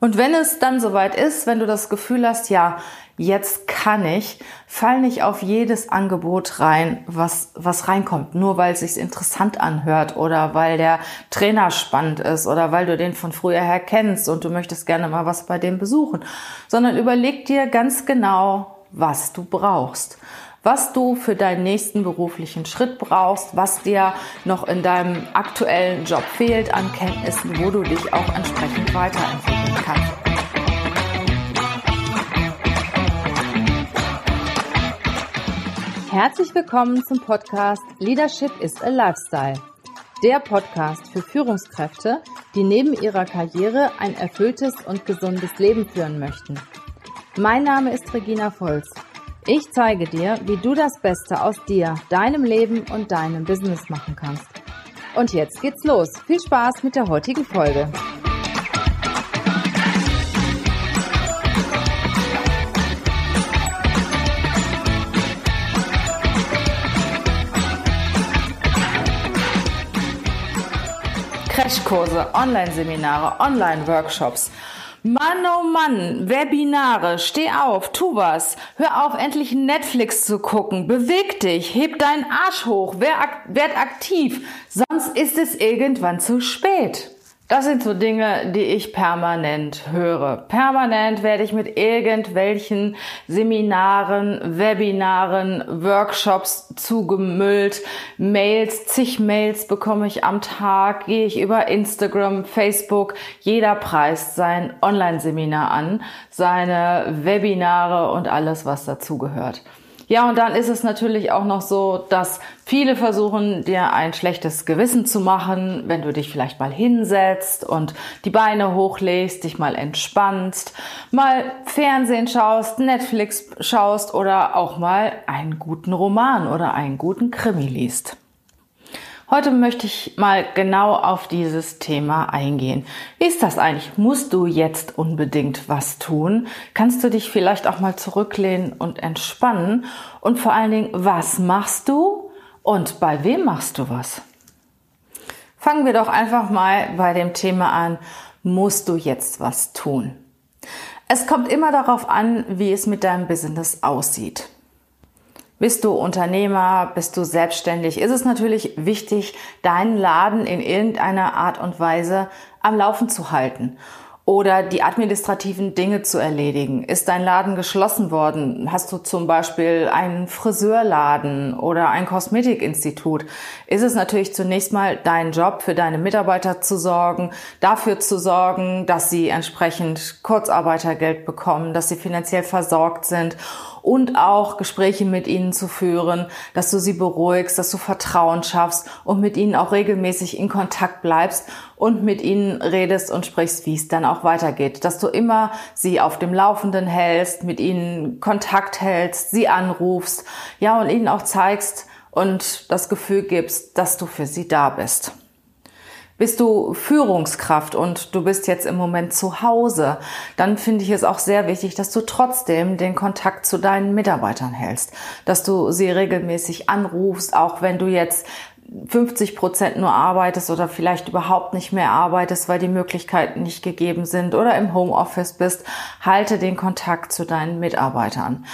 Und wenn es dann soweit ist, wenn du das Gefühl hast, ja, jetzt kann ich, fall nicht auf jedes Angebot rein, was, was reinkommt, nur weil es sich interessant anhört oder weil der Trainer spannend ist oder weil du den von früher her kennst und du möchtest gerne mal was bei dem besuchen, sondern überleg dir ganz genau, was du brauchst was du für deinen nächsten beruflichen Schritt brauchst, was dir noch in deinem aktuellen Job fehlt an Kenntnissen, wo du dich auch entsprechend weiterentwickeln kannst. Herzlich willkommen zum Podcast Leadership is a Lifestyle. Der Podcast für Führungskräfte, die neben ihrer Karriere ein erfülltes und gesundes Leben führen möchten. Mein Name ist Regina Volz ich zeige dir, wie du das Beste aus dir, deinem Leben und deinem Business machen kannst. Und jetzt geht's los. Viel Spaß mit der heutigen Folge. Crashkurse, Online-Seminare, Online-Workshops Mann, oh Mann, Webinare, steh auf, tu was. Hör auf, endlich Netflix zu gucken. Beweg dich, heb deinen Arsch hoch, werd aktiv, sonst ist es irgendwann zu spät. Das sind so Dinge, die ich permanent höre. Permanent werde ich mit irgendwelchen Seminaren, Webinaren, Workshops zugemüllt. Mails, zig Mails bekomme ich am Tag, gehe ich über Instagram, Facebook. Jeder preist sein Online-Seminar an, seine Webinare und alles, was dazugehört. Ja, und dann ist es natürlich auch noch so, dass viele versuchen, dir ein schlechtes Gewissen zu machen, wenn du dich vielleicht mal hinsetzt und die Beine hochlegst, dich mal entspannst, mal Fernsehen schaust, Netflix schaust oder auch mal einen guten Roman oder einen guten Krimi liest. Heute möchte ich mal genau auf dieses Thema eingehen. Wie ist das eigentlich? Musst du jetzt unbedingt was tun? Kannst du dich vielleicht auch mal zurücklehnen und entspannen? Und vor allen Dingen, was machst du und bei wem machst du was? Fangen wir doch einfach mal bei dem Thema an, musst du jetzt was tun? Es kommt immer darauf an, wie es mit deinem Business aussieht. Bist du Unternehmer, bist du selbstständig, ist es natürlich wichtig, deinen Laden in irgendeiner Art und Weise am Laufen zu halten oder die administrativen Dinge zu erledigen. Ist dein Laden geschlossen worden? Hast du zum Beispiel einen Friseurladen oder ein Kosmetikinstitut? Ist es natürlich zunächst mal dein Job, für deine Mitarbeiter zu sorgen, dafür zu sorgen, dass sie entsprechend Kurzarbeitergeld bekommen, dass sie finanziell versorgt sind und auch Gespräche mit ihnen zu führen, dass du sie beruhigst, dass du Vertrauen schaffst und mit ihnen auch regelmäßig in Kontakt bleibst und mit ihnen redest und sprichst, wie es dann auch weitergeht. Dass du immer sie auf dem Laufenden hältst, mit ihnen Kontakt hältst, sie anrufst, ja, und ihnen auch zeigst und das Gefühl gibst, dass du für sie da bist. Bist du Führungskraft und du bist jetzt im Moment zu Hause, dann finde ich es auch sehr wichtig, dass du trotzdem den Kontakt zu deinen Mitarbeitern hältst, dass du sie regelmäßig anrufst, auch wenn du jetzt 50 Prozent nur arbeitest oder vielleicht überhaupt nicht mehr arbeitest, weil die Möglichkeiten nicht gegeben sind oder im Homeoffice bist, halte den Kontakt zu deinen Mitarbeitern.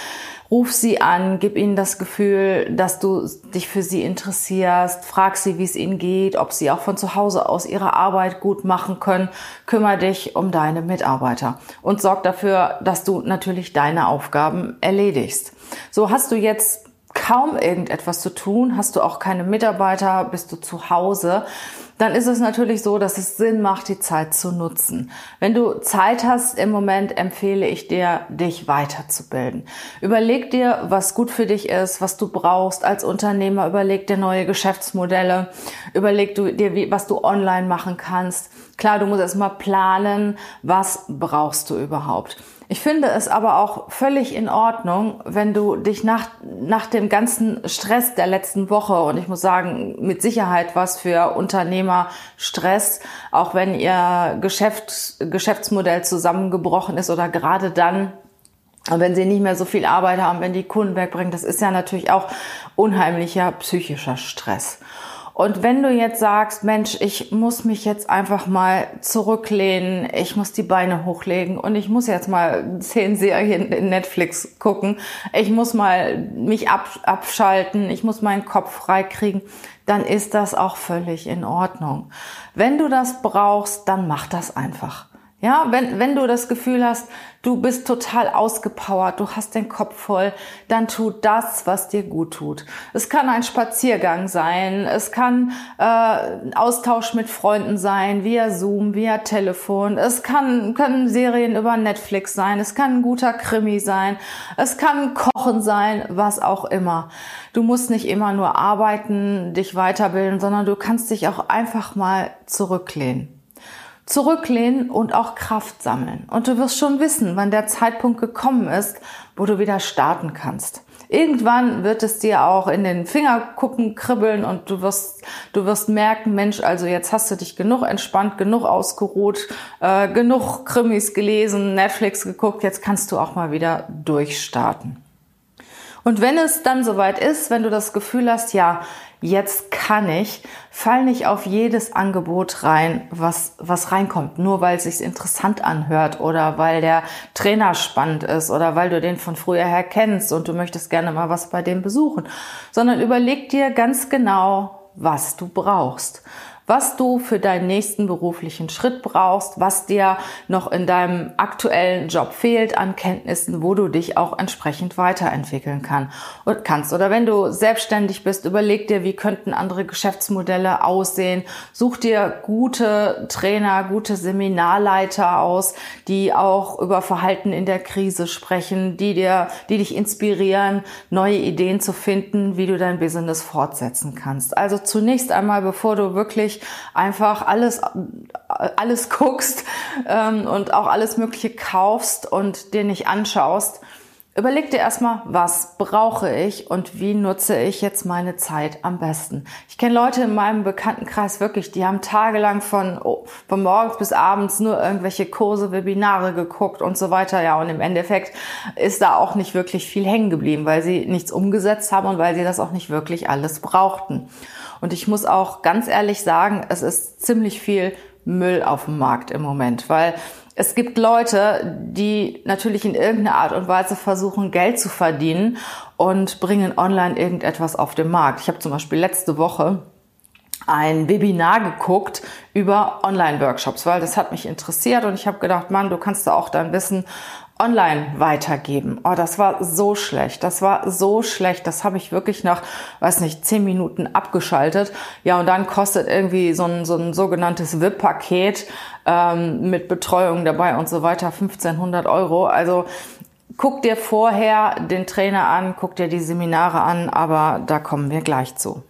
Ruf sie an, gib ihnen das Gefühl, dass du dich für sie interessierst, frag sie, wie es ihnen geht, ob sie auch von zu Hause aus ihre Arbeit gut machen können. Kümmer dich um deine Mitarbeiter und sorg dafür, dass du natürlich deine Aufgaben erledigst. So hast du jetzt kaum irgendetwas zu tun, hast du auch keine Mitarbeiter, bist du zu Hause, dann ist es natürlich so, dass es Sinn macht, die Zeit zu nutzen. Wenn du Zeit hast im Moment, empfehle ich dir, dich weiterzubilden. Überleg dir, was gut für dich ist, was du brauchst als Unternehmer. Überleg dir neue Geschäftsmodelle. Überleg dir, was du online machen kannst. Klar, du musst erstmal planen, was brauchst du überhaupt. Ich finde es aber auch völlig in Ordnung, wenn du dich nach, nach dem ganzen Stress der letzten Woche, und ich muss sagen, mit Sicherheit was für Unternehmer Stress, auch wenn ihr Geschäft, Geschäftsmodell zusammengebrochen ist oder gerade dann, wenn sie nicht mehr so viel Arbeit haben, wenn die Kunden wegbringen, das ist ja natürlich auch unheimlicher psychischer Stress. Und wenn du jetzt sagst, Mensch, ich muss mich jetzt einfach mal zurücklehnen, ich muss die Beine hochlegen und ich muss jetzt mal zehn Serien in Netflix gucken, ich muss mal mich ab, abschalten, ich muss meinen Kopf freikriegen, dann ist das auch völlig in Ordnung. Wenn du das brauchst, dann mach das einfach. Ja, wenn, wenn du das Gefühl hast, du bist total ausgepowert, du hast den Kopf voll, dann tu das, was dir gut tut. Es kann ein Spaziergang sein, es kann äh, Austausch mit Freunden sein, via Zoom, via Telefon, es kann, können Serien über Netflix sein, es kann ein guter Krimi sein, es kann Kochen sein, was auch immer. Du musst nicht immer nur arbeiten, dich weiterbilden, sondern du kannst dich auch einfach mal zurücklehnen zurücklehnen und auch Kraft sammeln. Und du wirst schon wissen, wann der Zeitpunkt gekommen ist, wo du wieder starten kannst. Irgendwann wird es dir auch in den Fingerkuppen kribbeln und du wirst, du wirst merken, Mensch, also jetzt hast du dich genug entspannt, genug ausgeruht, äh, genug Krimis gelesen, Netflix geguckt, jetzt kannst du auch mal wieder durchstarten. Und wenn es dann soweit ist, wenn du das Gefühl hast, ja, jetzt kann ich, fall nicht auf jedes Angebot rein, was, was reinkommt, nur weil es sich interessant anhört oder weil der Trainer spannend ist oder weil du den von früher her kennst und du möchtest gerne mal was bei dem besuchen, sondern überleg dir ganz genau, was du brauchst was du für deinen nächsten beruflichen Schritt brauchst, was dir noch in deinem aktuellen Job fehlt an Kenntnissen, wo du dich auch entsprechend weiterentwickeln kann und kannst. Oder wenn du selbstständig bist, überleg dir, wie könnten andere Geschäftsmodelle aussehen. Such dir gute Trainer, gute Seminarleiter aus, die auch über Verhalten in der Krise sprechen, die dir, die dich inspirieren, neue Ideen zu finden, wie du dein Business fortsetzen kannst. Also zunächst einmal, bevor du wirklich wirklich einfach alles, alles guckst ähm, und auch alles Mögliche kaufst und dir nicht anschaust, Überleg dir erstmal, was brauche ich und wie nutze ich jetzt meine Zeit am besten. Ich kenne Leute in meinem Bekanntenkreis wirklich, die haben tagelang von, oh, von morgens bis abends nur irgendwelche Kurse, Webinare geguckt und so weiter. Ja, und im Endeffekt ist da auch nicht wirklich viel hängen geblieben, weil sie nichts umgesetzt haben und weil sie das auch nicht wirklich alles brauchten. Und ich muss auch ganz ehrlich sagen, es ist ziemlich viel Müll auf dem Markt im Moment, weil es gibt Leute, die natürlich in irgendeiner Art und Weise versuchen, Geld zu verdienen und bringen online irgendetwas auf den Markt. Ich habe zum Beispiel letzte Woche ein Webinar geguckt über Online-Workshops, weil das hat mich interessiert und ich habe gedacht, Mann, du kannst da auch dein Wissen online weitergeben. Oh, das war so schlecht. Das war so schlecht. Das habe ich wirklich nach, weiß nicht, zehn Minuten abgeschaltet. Ja, und dann kostet irgendwie so ein, so ein sogenanntes VIP-Paket ähm, mit Betreuung dabei und so weiter 1500 Euro. Also guck dir vorher den Trainer an, guck dir die Seminare an, aber da kommen wir gleich zu.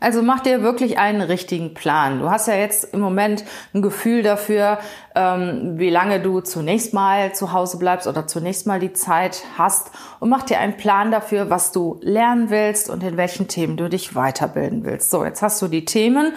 Also mach dir wirklich einen richtigen Plan. Du hast ja jetzt im Moment ein Gefühl dafür, ähm, wie lange du zunächst mal zu Hause bleibst oder zunächst mal die Zeit hast und mach dir einen Plan dafür, was du lernen willst und in welchen Themen du dich weiterbilden willst. So, jetzt hast du die Themen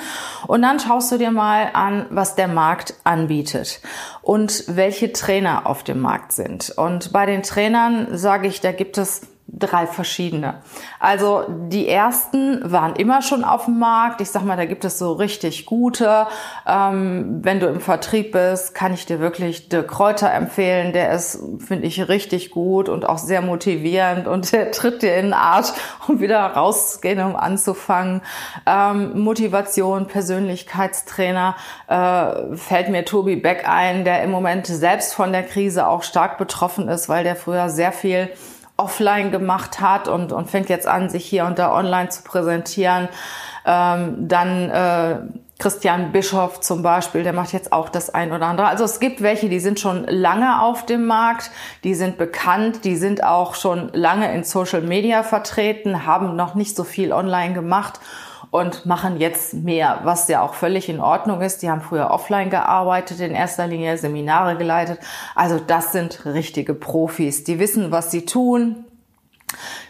und dann schaust du dir mal an, was der Markt anbietet und welche Trainer auf dem Markt sind. Und bei den Trainern sage ich, da gibt es drei verschiedene. Also die ersten waren immer schon auf dem Markt. Ich sag mal, da gibt es so richtig gute. Ähm, wenn du im Vertrieb bist, kann ich dir wirklich De Kräuter empfehlen. Der ist, finde ich, richtig gut und auch sehr motivierend und der tritt dir in den Arsch, um wieder rauszugehen, um anzufangen. Ähm, Motivation, Persönlichkeitstrainer äh, fällt mir Tobi Beck ein, der im Moment selbst von der Krise auch stark betroffen ist, weil der früher sehr viel offline gemacht hat und, und fängt jetzt an, sich hier und da online zu präsentieren. Ähm, dann äh, Christian Bischoff zum Beispiel, der macht jetzt auch das ein oder andere. Also es gibt welche, die sind schon lange auf dem Markt, die sind bekannt, die sind auch schon lange in Social Media vertreten, haben noch nicht so viel online gemacht und machen jetzt mehr, was ja auch völlig in Ordnung ist. Die haben früher offline gearbeitet, in erster Linie Seminare geleitet. Also das sind richtige Profis. Die wissen, was sie tun.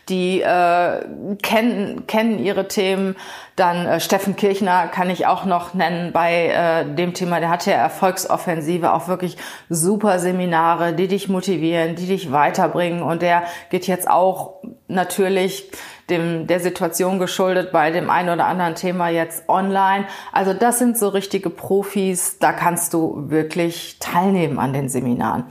die äh, kennen, kennen ihre Themen. Dann äh, Steffen Kirchner kann ich auch noch nennen bei äh, dem Thema. Der hat ja Erfolgsoffensive, auch wirklich super Seminare, die dich motivieren, die dich weiterbringen. Und der geht jetzt auch natürlich dem, der Situation geschuldet bei dem einen oder anderen Thema jetzt online. Also das sind so richtige Profis, da kannst du wirklich teilnehmen an den Seminaren.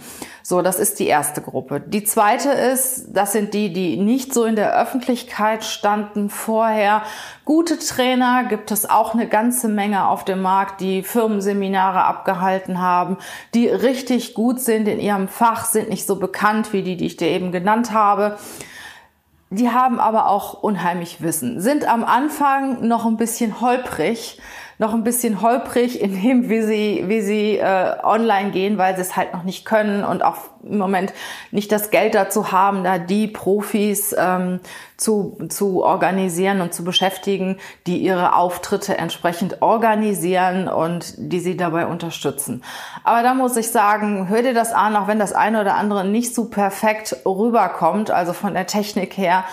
So, das ist die erste Gruppe. Die zweite ist, das sind die, die nicht so in der Öffentlichkeit standen vorher. Gute Trainer gibt es auch eine ganze Menge auf dem Markt, die Firmenseminare abgehalten haben, die richtig gut sind in ihrem Fach, sind nicht so bekannt wie die, die ich dir eben genannt habe. Die haben aber auch unheimlich Wissen, sind am Anfang noch ein bisschen holprig, noch ein bisschen holprig in dem, wie sie, wie sie äh, online gehen, weil sie es halt noch nicht können und auch im Moment nicht das Geld dazu haben, da die Profis ähm, zu, zu organisieren und zu beschäftigen, die ihre Auftritte entsprechend organisieren und die sie dabei unterstützen. Aber da muss ich sagen, hör dir das an, auch wenn das eine oder andere nicht so perfekt rüberkommt, also von der Technik her,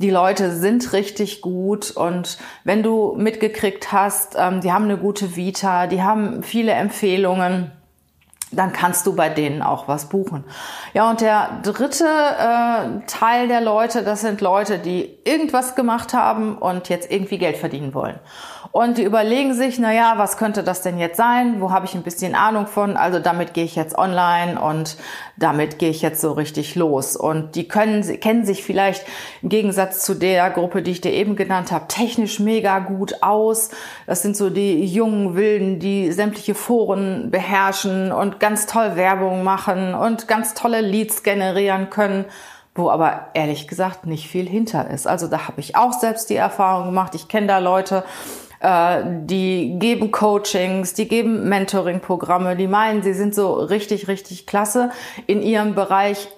die Leute sind richtig gut und wenn du mitgekriegt hast, ähm, die haben eine gute Vita, die haben viele Empfehlungen, dann kannst du bei denen auch was buchen. Ja, und der dritte äh, Teil der Leute, das sind Leute, die irgendwas gemacht haben und jetzt irgendwie Geld verdienen wollen. Und die überlegen sich, na ja, was könnte das denn jetzt sein? Wo habe ich ein bisschen Ahnung von? Also damit gehe ich jetzt online und damit gehe ich jetzt so richtig los. Und die können, kennen sich vielleicht im Gegensatz zu der Gruppe, die ich dir eben genannt habe, technisch mega gut aus. Das sind so die jungen Wilden, die sämtliche Foren beherrschen und ganz toll Werbung machen und ganz tolle Leads generieren können wo aber ehrlich gesagt nicht viel hinter ist. Also da habe ich auch selbst die Erfahrung gemacht. Ich kenne da Leute, äh, die geben Coachings, die geben Mentoring-Programme, die meinen, sie sind so richtig, richtig klasse in ihrem Bereich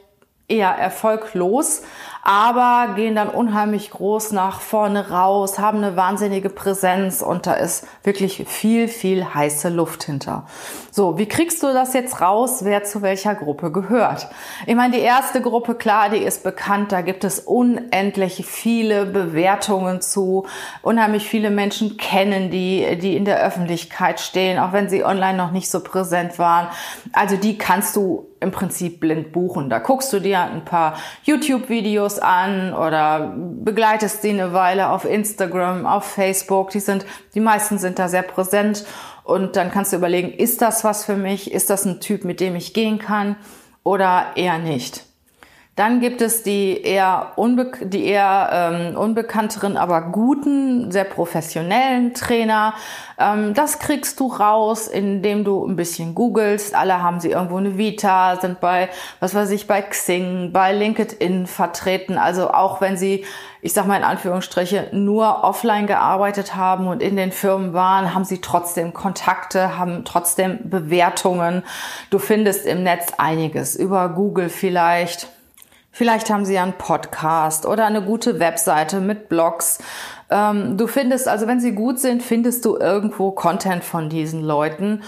eher erfolglos, aber gehen dann unheimlich groß nach vorne raus, haben eine wahnsinnige Präsenz und da ist wirklich viel, viel heiße Luft hinter. So, wie kriegst du das jetzt raus, wer zu welcher Gruppe gehört? Ich meine, die erste Gruppe, klar, die ist bekannt, da gibt es unendlich viele Bewertungen zu, unheimlich viele Menschen kennen die, die in der Öffentlichkeit stehen, auch wenn sie online noch nicht so präsent waren. Also die kannst du im Prinzip blind buchen. Da guckst du dir ein paar YouTube-Videos an oder begleitest sie eine Weile auf Instagram, auf Facebook. Die sind, die meisten sind da sehr präsent und dann kannst du überlegen, ist das was für mich? Ist das ein Typ, mit dem ich gehen kann oder eher nicht? Dann gibt es die eher, unbe die eher ähm, unbekannteren, aber guten, sehr professionellen Trainer. Ähm, das kriegst du raus, indem du ein bisschen googelst. Alle haben sie irgendwo eine Vita, sind bei, was weiß ich, bei Xing, bei LinkedIn vertreten. Also auch wenn sie, ich sag mal in Anführungsstriche, nur offline gearbeitet haben und in den Firmen waren, haben sie trotzdem Kontakte, haben trotzdem Bewertungen. Du findest im Netz einiges über Google vielleicht Vielleicht haben sie ja einen Podcast oder eine gute Webseite mit Blogs. Ähm, du findest, also wenn sie gut sind, findest du irgendwo Content von diesen Leuten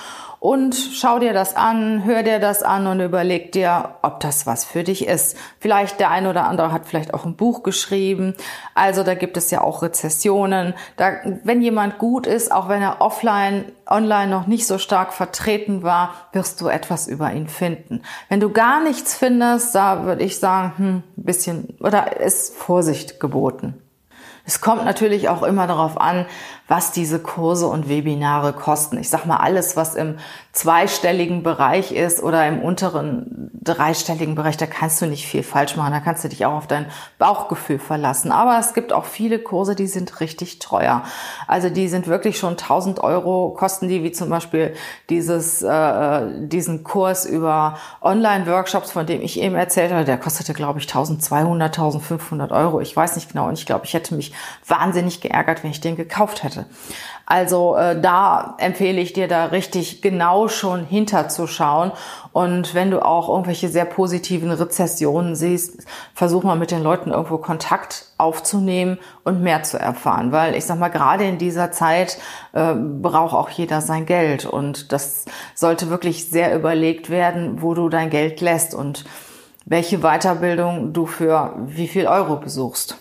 und schau dir das an, hör dir das an und überleg dir, ob das was für dich ist. Vielleicht der eine oder andere hat vielleicht auch ein Buch geschrieben. Also da gibt es ja auch Rezessionen. Da, wenn jemand gut ist, auch wenn er offline, online noch nicht so stark vertreten war, wirst du etwas über ihn finden. Wenn du gar nichts findest, da würde ich sagen, hm, ein bisschen oder ist Vorsicht geboten. Es kommt natürlich auch immer darauf an, was diese Kurse und Webinare kosten. Ich sag mal, alles, was im zweistelligen Bereich ist oder im unteren dreistelligen Bereich, da kannst du nicht viel falsch machen. Da kannst du dich auch auf dein Bauchgefühl verlassen. Aber es gibt auch viele Kurse, die sind richtig teuer. Also die sind wirklich schon 1000 Euro kosten die, wie zum Beispiel dieses, äh, diesen Kurs über Online-Workshops, von dem ich eben erzählt habe. Der kostete, glaube ich, 1200, 1500 Euro. Ich weiß nicht genau. Und ich glaube, ich hätte mich wahnsinnig geärgert, wenn ich den gekauft hätte. Also äh, da empfehle ich dir da richtig genau schon hinterzuschauen. Und wenn du auch irgendwelche sehr positiven Rezessionen siehst, versuch mal mit den Leuten irgendwo Kontakt aufzunehmen und mehr zu erfahren. Weil ich sag mal, gerade in dieser Zeit äh, braucht auch jeder sein Geld. Und das sollte wirklich sehr überlegt werden, wo du dein Geld lässt. Und welche Weiterbildung du für wie viel Euro besuchst.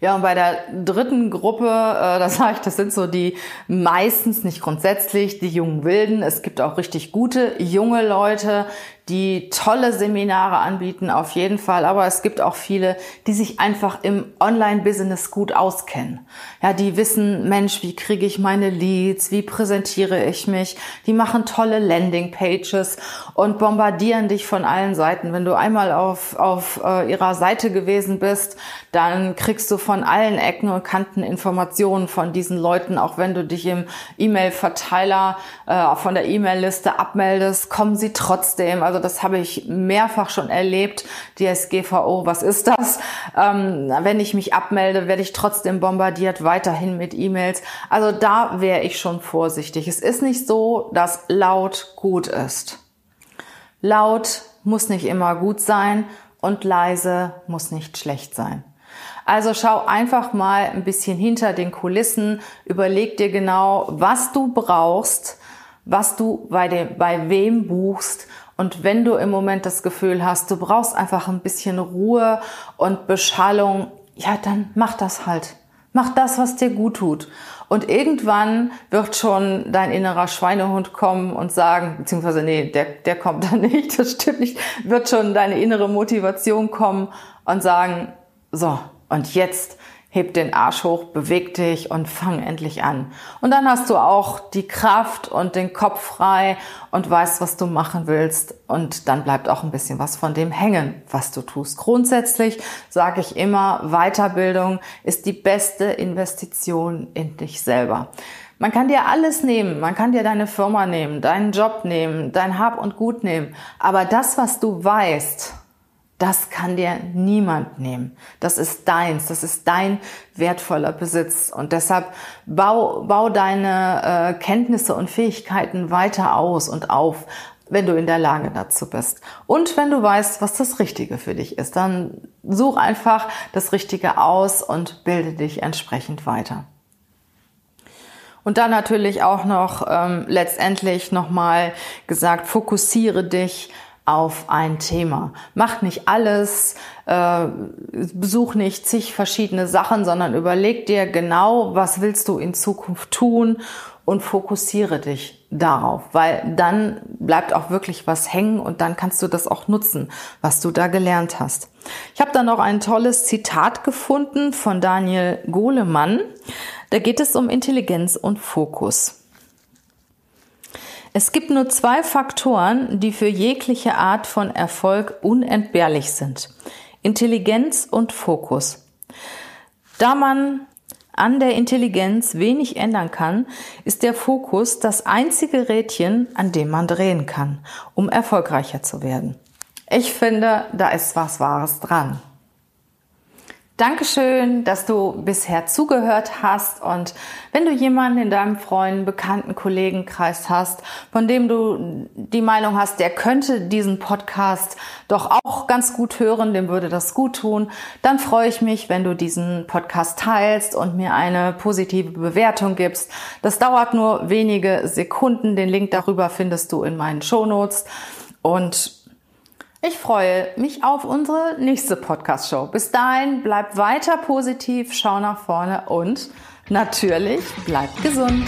Ja, und bei der dritten Gruppe, äh, das sage ich, das sind so die meistens, nicht grundsätzlich, die jungen Wilden. Es gibt auch richtig gute junge Leute, die tolle Seminare anbieten, auf jeden Fall. Aber es gibt auch viele, die sich einfach im Online-Business gut auskennen. Ja, die wissen, Mensch, wie kriege ich meine Leads? Wie präsentiere ich mich? Die machen tolle Landing-Pages und bombardieren dich von allen Seiten. Wenn du einmal auf, auf äh, ihrer Seite gewesen bist, dann kriegst du von allen Ecken und Kanten Informationen von diesen Leuten. Auch wenn du dich im E-Mail-Verteiler äh, von der E-Mail-Liste abmeldest, kommen sie trotzdem. Also das habe ich mehrfach schon erlebt. DSGVO, was ist das? Ähm, wenn ich mich abmelde, werde ich trotzdem bombardiert, weiterhin mit E-Mails. Also da wäre ich schon vorsichtig. Es ist nicht so, dass laut gut ist. Laut muss nicht immer gut sein und leise muss nicht schlecht sein. Also schau einfach mal ein bisschen hinter den Kulissen, überleg dir genau, was du brauchst, was du bei, dem, bei wem buchst und wenn du im Moment das Gefühl hast, du brauchst einfach ein bisschen Ruhe und Beschallung, ja, dann mach das halt. Mach das, was dir gut tut. Und irgendwann wird schon dein innerer Schweinehund kommen und sagen, beziehungsweise nee, der, der kommt dann nicht, das stimmt nicht, wird schon deine innere Motivation kommen und sagen, so, und jetzt heb den Arsch hoch, beweg dich und fang endlich an. Und dann hast du auch die Kraft und den Kopf frei und weißt, was du machen willst. Und dann bleibt auch ein bisschen was von dem hängen, was du tust. Grundsätzlich sage ich immer, Weiterbildung ist die beste Investition in dich selber. Man kann dir alles nehmen, man kann dir deine Firma nehmen, deinen Job nehmen, dein Hab und Gut nehmen. Aber das, was du weißt, das kann dir niemand nehmen. Das ist deins, das ist dein wertvoller Besitz. Und deshalb bau, bau deine äh, Kenntnisse und Fähigkeiten weiter aus und auf, wenn du in der Lage dazu bist. Und wenn du weißt, was das Richtige für dich ist, dann such einfach das Richtige aus und bilde dich entsprechend weiter. Und dann natürlich auch noch ähm, letztendlich nochmal gesagt, fokussiere dich auf ein Thema. Mach nicht alles, äh, besuch nicht zig verschiedene Sachen, sondern überleg dir genau, was willst du in Zukunft tun und fokussiere dich darauf, weil dann bleibt auch wirklich was hängen und dann kannst du das auch nutzen, was du da gelernt hast. Ich habe da noch ein tolles Zitat gefunden von Daniel Golemann. Da geht es um Intelligenz und Fokus. Es gibt nur zwei Faktoren, die für jegliche Art von Erfolg unentbehrlich sind. Intelligenz und Fokus. Da man an der Intelligenz wenig ändern kann, ist der Fokus das einzige Rädchen, an dem man drehen kann, um erfolgreicher zu werden. Ich finde, da ist was Wahres dran. Dankeschön, dass du bisher zugehört hast und wenn du jemanden in deinem Freunden, Bekannten, Kollegenkreis hast, von dem du die Meinung hast, der könnte diesen Podcast doch auch ganz gut hören, dem würde das gut tun, dann freue ich mich, wenn du diesen Podcast teilst und mir eine positive Bewertung gibst. Das dauert nur wenige Sekunden. Den Link darüber findest du in meinen Shownotes und ich freue mich auf unsere nächste Podcast-Show. Bis dahin, bleib weiter positiv, schau nach vorne und natürlich bleib gesund.